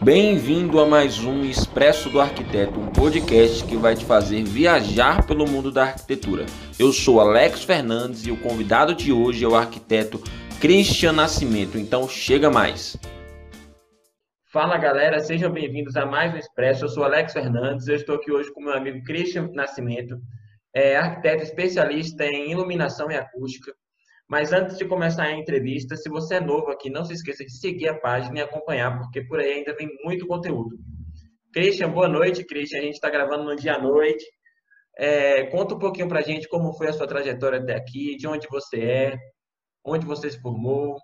Bem-vindo a mais um Expresso do Arquiteto, um podcast que vai te fazer viajar pelo mundo da arquitetura. Eu sou Alex Fernandes e o convidado de hoje é o arquiteto Christian Nascimento, então chega mais. Fala galera, sejam bem-vindos a mais um Expresso. Eu sou Alex Fernandes, eu estou aqui hoje com meu amigo Christian Nascimento, é arquiteto especialista em iluminação e acústica. Mas antes de começar a entrevista, se você é novo aqui, não se esqueça de seguir a página e acompanhar, porque por aí ainda vem muito conteúdo. Christian, boa noite, Christian. A gente está gravando no dia à noite. É, conta um pouquinho para a gente como foi a sua trajetória até aqui, de onde você é, onde você se formou.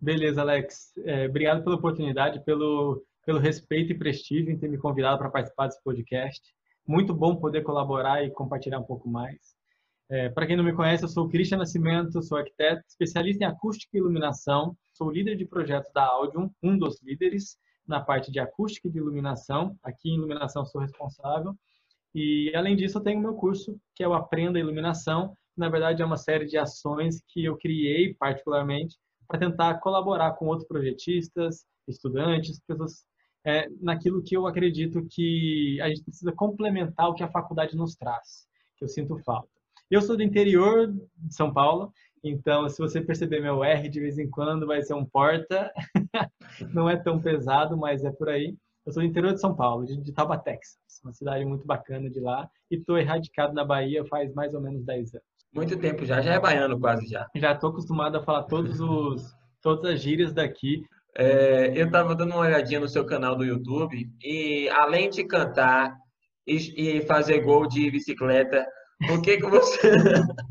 Beleza, Alex. É, obrigado pela oportunidade, pelo, pelo respeito e prestígio em ter me convidado para participar desse podcast. Muito bom poder colaborar e compartilhar um pouco mais. É, Para quem não me conhece, eu sou o Christian Nascimento, sou arquiteto, especialista em acústica e iluminação, sou líder de projetos da Audium, um dos líderes na parte de acústica e de iluminação. Aqui em iluminação sou responsável. E além disso, eu tenho meu curso, que é o Aprenda Iluminação. Na verdade, é uma série de ações que eu criei particularmente para tentar colaborar com outros projetistas, estudantes, pessoas é, naquilo que eu acredito que a gente precisa complementar o que a faculdade nos traz, que eu sinto falta. Eu sou do interior de São Paulo, então se você perceber meu R de vez em quando vai ser um porta. Não é tão pesado, mas é por aí. Eu sou do interior de São Paulo, de, Tauba, Texas, uma cidade muito bacana de lá, e estou erradicado na Bahia faz mais ou menos 10 anos. Muito tempo já, já é baiano quase já. Já estou acostumado a falar todos os, todas as gírias daqui. É, eu estava dando uma olhadinha no seu canal do YouTube e além de cantar e, e fazer gol de bicicleta, o que que você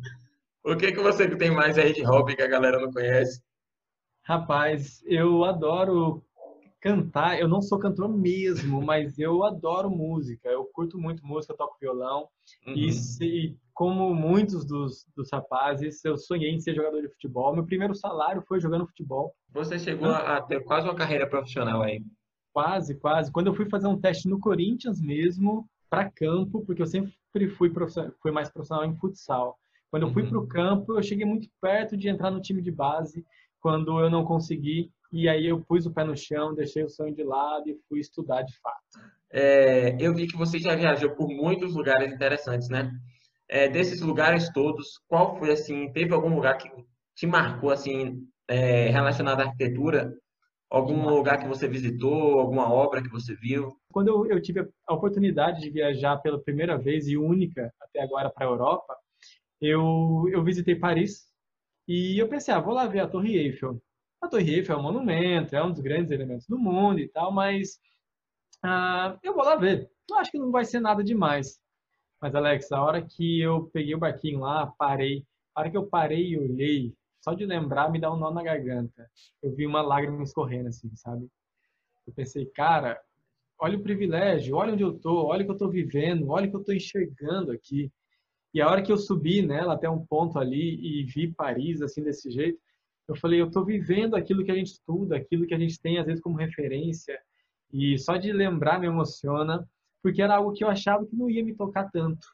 O que que você tem mais aí de hobby que a galera não conhece? Rapaz, eu adoro cantar. Eu não sou cantor mesmo, mas eu adoro música. Eu curto muito música, toco violão. Uhum. E, se, como muitos dos, dos rapazes, eu sonhei em ser jogador de futebol. Meu primeiro salário foi jogando futebol. Você chegou a ter quase uma carreira profissional aí? Quase, quase. Quando eu fui fazer um teste no Corinthians mesmo, para campo, porque eu sempre fui, fui mais profissional em futsal. Quando eu fui uhum. para o campo, eu cheguei muito perto de entrar no time de base, quando eu não consegui, e aí eu pus o pé no chão, deixei o sonho de lado e fui estudar de fato. É, eu vi que você já viajou por muitos lugares interessantes, né? É, desses lugares todos, qual foi assim? Teve algum lugar que te marcou assim é, relacionado à arquitetura? Algum lugar que você visitou, alguma obra que você viu? Quando eu, eu tive a oportunidade de viajar pela primeira vez e única até agora para a Europa, eu, eu visitei Paris e eu pensei, ah, vou lá ver a Torre Eiffel. A Torre Eiffel é um monumento, é um dos grandes elementos do mundo e tal, mas ah, eu vou lá ver. Eu acho que não vai ser nada demais. Mas, Alex, a hora que eu peguei o barquinho lá, parei, a hora que eu parei e olhei, só de lembrar me dá um nó na garganta. Eu vi uma lágrima escorrendo assim, sabe? Eu pensei, cara, olha o privilégio, olha onde eu tô, olha o que eu tô vivendo, olha o que eu tô enxergando aqui. E a hora que eu subi nela até um ponto ali e vi Paris assim desse jeito, eu falei, eu estou vivendo aquilo que a gente estuda, aquilo que a gente tem às vezes como referência. E só de lembrar me emociona, porque era algo que eu achava que não ia me tocar tanto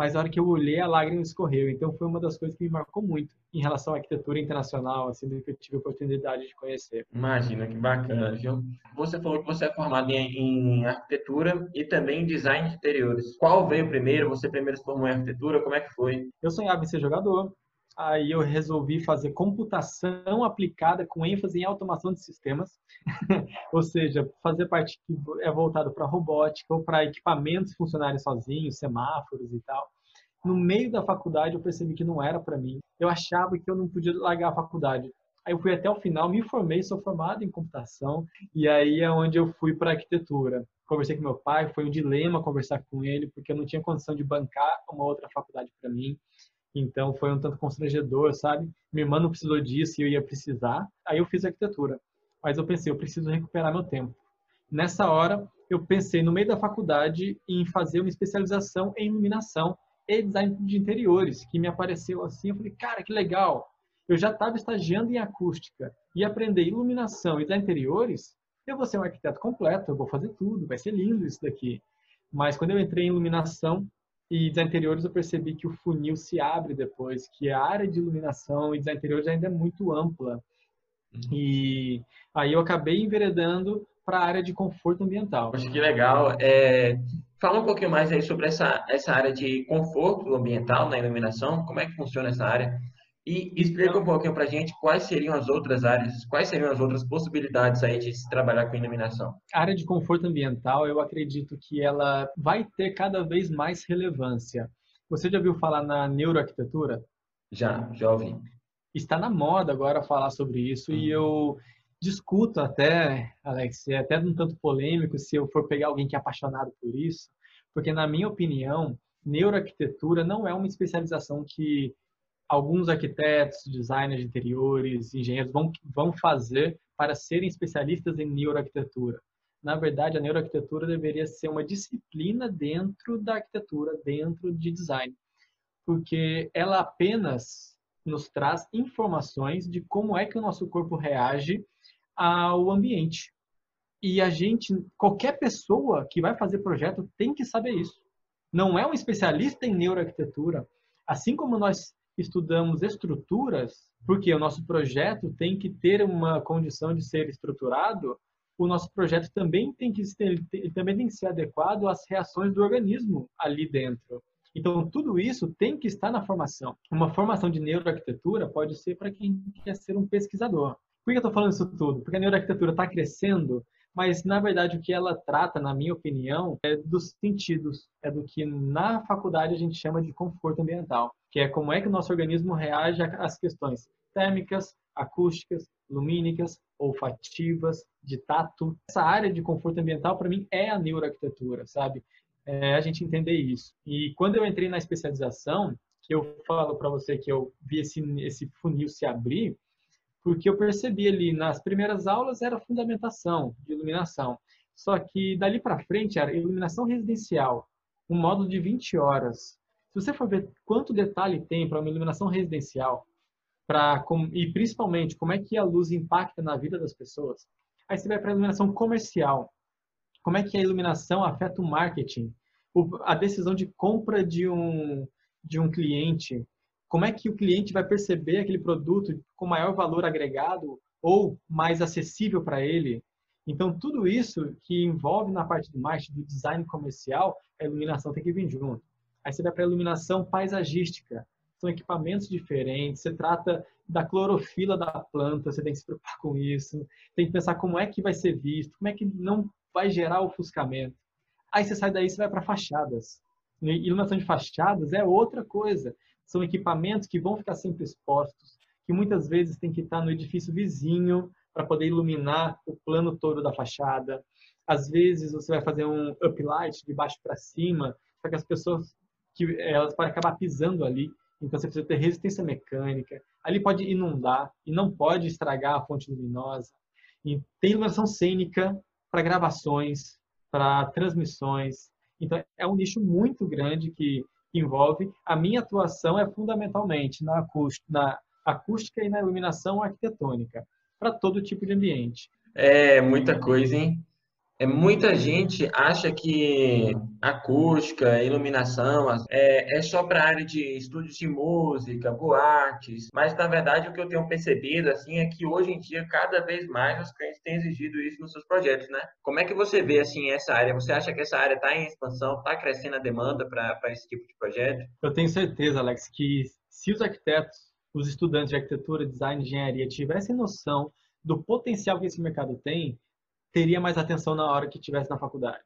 mas na hora que eu olhei, a lágrima escorreu. Então, foi uma das coisas que me marcou muito em relação à arquitetura internacional, assim, que eu tive a oportunidade de conhecer. Imagina, que bacana, viu? Você falou que você é formado em, em arquitetura e também em design de interiores. Qual veio primeiro? Você primeiro se formou em arquitetura? Como é que foi? Eu sonhava em ser jogador, aí eu resolvi fazer computação aplicada com ênfase em automação de sistemas, ou seja, fazer parte que é voltado para robótica ou para equipamentos funcionarem sozinhos, semáforos e tal. No meio da faculdade eu percebi que não era para mim. Eu achava que eu não podia largar a faculdade. Aí eu fui até o final, me formei, sou formado em computação e aí é onde eu fui para arquitetura. Conversei com meu pai, foi um dilema conversar com ele porque eu não tinha condição de bancar uma outra faculdade para mim. Então foi um tanto constrangedor, sabe? Minha irmã não precisou disso e eu ia precisar. Aí eu fiz arquitetura. Mas eu pensei, eu preciso recuperar meu tempo. Nessa hora, eu pensei no meio da faculdade em fazer uma especialização em iluminação e design de interiores, que me apareceu assim, eu falei, cara, que legal. Eu já estava estagiando em acústica e aprender iluminação e design de interiores, eu vou ser um arquiteto completo, eu vou fazer tudo, vai ser lindo isso daqui. Mas quando eu entrei em iluminação, e design interiores eu percebi que o funil se abre depois, que a área de iluminação e design interiores ainda é muito ampla. Uhum. E aí eu acabei enveredando para a área de conforto ambiental. Acho que legal. É, fala um pouquinho mais aí sobre essa, essa área de conforto ambiental na iluminação, como é que funciona essa área? E explica um pouquinho para a gente quais seriam as outras áreas, quais seriam as outras possibilidades aí de se trabalhar com iluminação. A área de conforto ambiental, eu acredito que ela vai ter cada vez mais relevância. Você já ouviu falar na neuroarquitetura? Já, já ouvi. Está na moda agora falar sobre isso uhum. e eu discuto até, Alex, é até um tanto polêmico se eu for pegar alguém que é apaixonado por isso, porque na minha opinião, neuroarquitetura não é uma especialização que alguns arquitetos, designers de interiores, engenheiros vão, vão fazer para serem especialistas em neuroarquitetura. Na verdade, a neuroarquitetura deveria ser uma disciplina dentro da arquitetura, dentro de design, porque ela apenas nos traz informações de como é que o nosso corpo reage ao ambiente. E a gente, qualquer pessoa que vai fazer projeto tem que saber isso. Não é um especialista em neuroarquitetura. Assim como nós estudamos estruturas, porque o nosso projeto tem que ter uma condição de ser estruturado, o nosso projeto também tem que ser, também tem que ser adequado às reações do organismo ali dentro. Então, tudo isso tem que estar na formação. Uma formação de neuroarquitetura pode ser para quem quer ser um pesquisador. Por que eu estou falando isso tudo? Porque a neuroarquitetura está crescendo mas na verdade o que ela trata, na minha opinião, é dos sentidos, é do que na faculdade a gente chama de conforto ambiental, que é como é que o nosso organismo reage às questões térmicas, acústicas, lumínicas, olfativas, de tato. Essa área de conforto ambiental para mim é a neuroarquitetura, sabe? É a gente entender isso. E quando eu entrei na especialização, que eu falo para você que eu vi esse, esse funil se abrir, porque eu percebi ali nas primeiras aulas era fundamentação de iluminação. Só que dali para frente era iluminação residencial, um módulo de 20 horas. Se você for ver quanto detalhe tem para uma iluminação residencial, para e principalmente como é que a luz impacta na vida das pessoas, aí você vai para a iluminação comercial. Como é que a iluminação afeta o marketing, a decisão de compra de um de um cliente, como é que o cliente vai perceber aquele produto com maior valor agregado ou mais acessível para ele. Então, tudo isso que envolve na parte do marketing, do design comercial, a iluminação tem que vir junto. Aí você vai para a iluminação paisagística. São equipamentos diferentes, você trata da clorofila da planta, você tem que se preocupar com isso. Tem que pensar como é que vai ser visto, como é que não vai gerar ofuscamento. Aí você sai daí e vai para fachadas. iluminação de fachadas é outra coisa são equipamentos que vão ficar sempre expostos, que muitas vezes tem que estar no edifício vizinho para poder iluminar o plano todo da fachada. Às vezes você vai fazer um uplight de baixo para cima, para que as pessoas que elas podem acabar pisando ali. Então você precisa ter resistência mecânica. Ali pode inundar e não pode estragar a fonte luminosa. E tem iluminação cênica para gravações, para transmissões. Então é um nicho muito grande que envolve. A minha atuação é fundamentalmente na acústica, na acústica e na iluminação arquitetônica, para todo tipo de ambiente. É muita coisa, hein? É, muita gente acha que acústica, iluminação é, é só para a área de estúdios de música, boates, mas na verdade o que eu tenho percebido assim é que hoje em dia cada vez mais os clientes têm exigido isso nos seus projetos, né? Como é que você vê assim essa área? Você acha que essa área está em expansão, está crescendo a demanda para esse tipo de projeto? Eu tenho certeza, Alex, que se os arquitetos, os estudantes de arquitetura, design, engenharia tivessem noção do potencial que esse mercado tem, teria mais atenção na hora que estivesse na faculdade.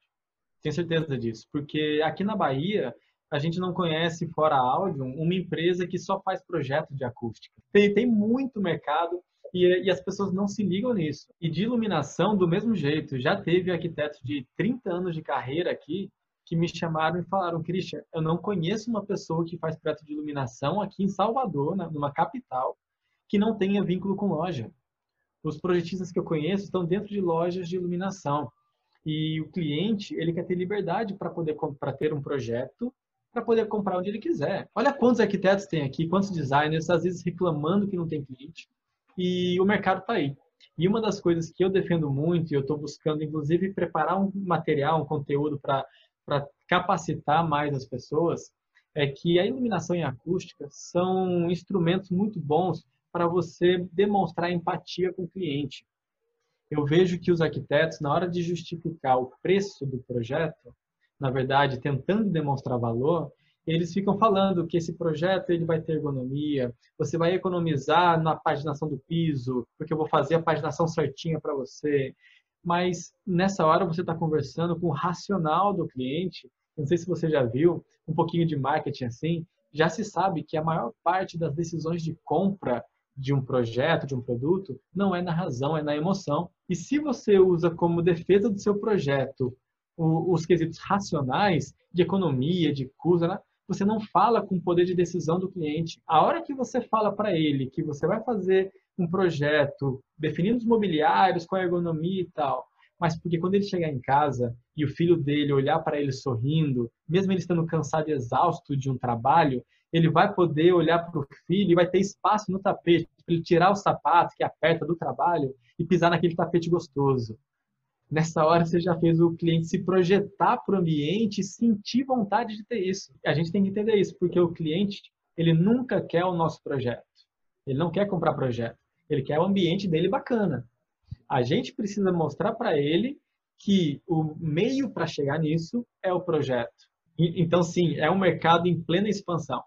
Tenho certeza disso, porque aqui na Bahia a gente não conhece fora áudio uma empresa que só faz projeto de acústica. Tem, tem muito mercado e, e, as pessoas não se ligam nisso. E de iluminação, do mesmo jeito, já teve arquitetos de 30 anos de carreira aqui que me chamaram e falaram, Christian, eu não conheço uma pessoa que faz projeto de iluminação aqui em Salvador, numa capital, que não tenha vínculo com loja. Os projetistas que eu conheço estão dentro de lojas de iluminação. E o cliente, ele quer ter liberdade para poder para ter um projeto, para poder comprar onde ele quiser. Olha quantos arquitetos tem aqui, quantos designers, às vezes reclamando que não tem cliente. E o mercado está aí. E uma das coisas que eu defendo muito, e eu estou buscando, inclusive, preparar um material, um conteúdo para capacitar mais as pessoas, é que a iluminação e a acústica são instrumentos muito bons para você demonstrar empatia com o cliente. eu vejo que os arquitetos, na hora de justificar o preço do projeto, na verdade, tentando demonstrar valor, eles ficam falando que esse projeto ele vai ter ergonomia, você vai economizar na paginação do piso, porque eu vou fazer a paginação certinha para você. Mas nessa hora você está conversando com o racional do cliente. Não sei se você já viu um pouquinho de marketing assim. Já se sabe que a maior parte das decisões de compra de um projeto, de um produto, não é na razão, é na emoção. E se você usa como defesa do seu projeto os quesitos racionais de economia, de custo, né? você não fala com o poder de decisão do cliente. A hora que você fala para ele que você vai fazer um projeto definindo os mobiliários, com a ergonomia e tal, mas porque quando ele chegar em casa e o filho dele olhar para ele sorrindo, mesmo ele estando cansado e exausto de um trabalho, ele vai poder olhar para o filho e vai ter espaço no tapete para ele tirar o sapato que aperta do trabalho e pisar naquele tapete gostoso. Nessa hora você já fez o cliente se projetar para o ambiente e sentir vontade de ter isso. A gente tem que entender isso, porque o cliente, ele nunca quer o nosso projeto. Ele não quer comprar projeto. Ele quer o ambiente dele bacana. A gente precisa mostrar para ele que o meio para chegar nisso é o projeto. Então, sim, é um mercado em plena expansão.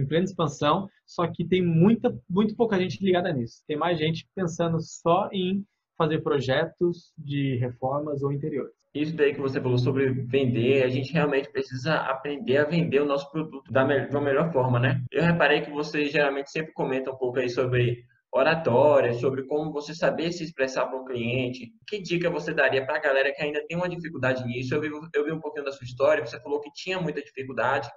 Em plena expansão, só que tem muita, muito pouca gente ligada nisso. Tem mais gente pensando só em fazer projetos de reformas ou interiores. Isso daí que você falou sobre vender, a gente realmente precisa aprender a vender o nosso produto da de uma melhor forma, né? Eu reparei que você geralmente sempre comenta um pouco aí sobre oratória, sobre como você saber se expressar para um cliente. Que dica você daria para a galera que ainda tem uma dificuldade nisso? Eu vi, eu vi um pouquinho da sua história, você falou que tinha muita dificuldade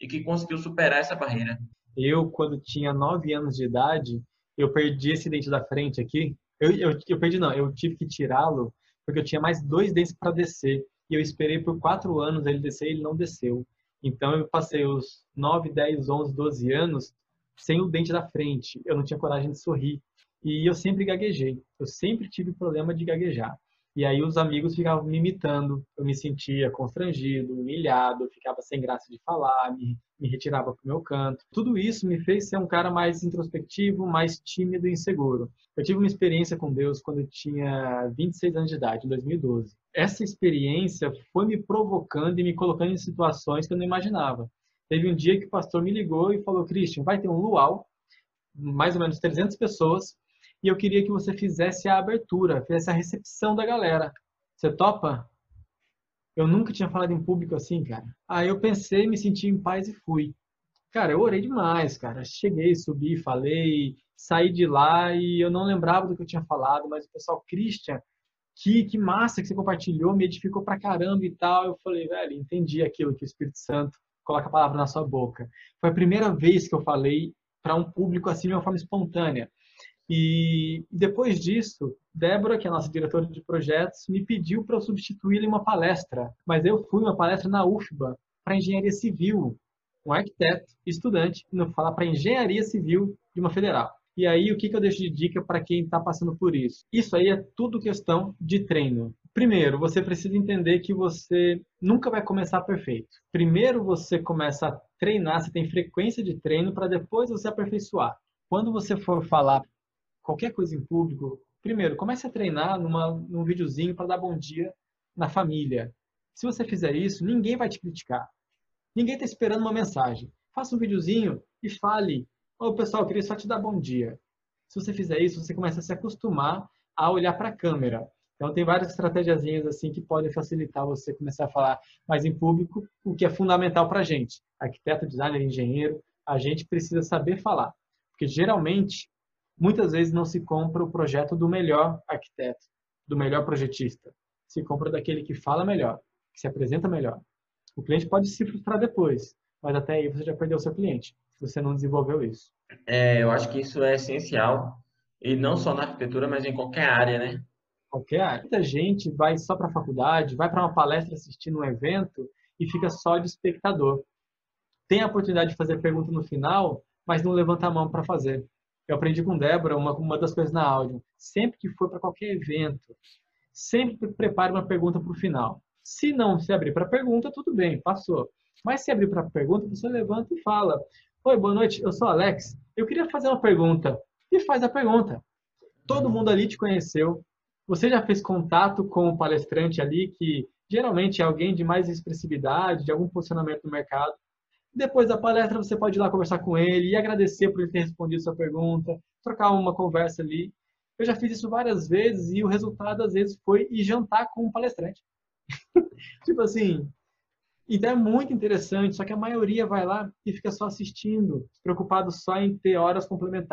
e que conseguiu superar essa barreira. Eu, quando tinha 9 anos de idade, eu perdi esse dente da frente aqui, eu, eu, eu perdi, não, eu tive que tirá-lo porque eu tinha mais dois dentes para descer. E eu esperei por quatro anos ele descer e ele não desceu. Então eu passei os 9, 10, 11, 12 anos sem o dente da frente. Eu não tinha coragem de sorrir. E eu sempre gaguejei. Eu sempre tive problema de gaguejar. E aí os amigos ficavam me imitando, eu me sentia constrangido, humilhado, ficava sem graça de falar, me, me retirava para o meu canto. Tudo isso me fez ser um cara mais introspectivo, mais tímido e inseguro. Eu tive uma experiência com Deus quando eu tinha 26 anos de idade, em 2012. Essa experiência foi me provocando e me colocando em situações que eu não imaginava. Teve um dia que o pastor me ligou e falou: Christian, vai ter um luau, mais ou menos 300 pessoas, e eu queria que você fizesse a abertura, fizesse a recepção da galera. Você topa? Eu nunca tinha falado em público assim, cara. Aí eu pensei, me senti em paz e fui. Cara, eu orei demais, cara. Cheguei, subi, falei, saí de lá e eu não lembrava do que eu tinha falado, mas o pessoal, Christian, que, que massa que você compartilhou, me edificou pra caramba e tal. Eu falei, velho, entendi aquilo que o Espírito Santo coloca a palavra na sua boca. Foi a primeira vez que eu falei para um público assim de uma forma espontânea. E depois disso, Débora, que é a nossa diretora de projetos, me pediu para eu substituí-la em uma palestra. Mas eu fui uma palestra na UFBA para engenharia civil, um arquiteto, estudante, não fala para engenharia civil de uma federal. E aí, o que, que eu deixo de dica para quem está passando por isso? Isso aí é tudo questão de treino. Primeiro, você precisa entender que você nunca vai começar perfeito. Primeiro, você começa a treinar, você tem frequência de treino para depois você aperfeiçoar. Quando você for falar qualquer coisa em público, primeiro, comece a treinar numa, num videozinho para dar bom dia na família. Se você fizer isso, ninguém vai te criticar. Ninguém está esperando uma mensagem. Faça um videozinho e fale. Ô, oh, pessoal, eu queria só te dar bom dia. Se você fizer isso, você começa a se acostumar a olhar para a câmera. Então, tem várias estratégias assim que podem facilitar você começar a falar mais em público, o que é fundamental para a gente. Arquiteto, designer, engenheiro, a gente precisa saber falar. Porque, geralmente, muitas vezes não se compra o projeto do melhor arquiteto, do melhor projetista. Se compra daquele que fala melhor, que se apresenta melhor. O cliente pode se frustrar depois, mas até aí você já perdeu o seu cliente, se você não desenvolveu isso. É, eu acho que isso é essencial, e não só na arquitetura, mas em qualquer área, né? Qualquer área. Muita gente vai só para a faculdade, vai para uma palestra assistir um evento e fica só de espectador. Tem a oportunidade de fazer pergunta no final, mas não levanta a mão para fazer. Eu aprendi com Débora uma, uma das coisas na áudio. Sempre que for para qualquer evento, sempre prepare uma pergunta para o final. Se não se abrir para pergunta, tudo bem, passou. Mas se abrir para pergunta, você levanta e fala: Oi, boa noite, eu sou Alex. Eu queria fazer uma pergunta. E faz a pergunta. Todo mundo ali te conheceu. Você já fez contato com o palestrante ali, que geralmente é alguém de mais expressividade, de algum posicionamento no mercado. Depois da palestra, você pode ir lá conversar com ele e agradecer por ele ter respondido sua pergunta, trocar uma conversa ali. Eu já fiz isso várias vezes e o resultado, às vezes, foi ir jantar com um palestrante. tipo assim, então é muito interessante, só que a maioria vai lá e fica só assistindo, preocupado só em ter horas complementares.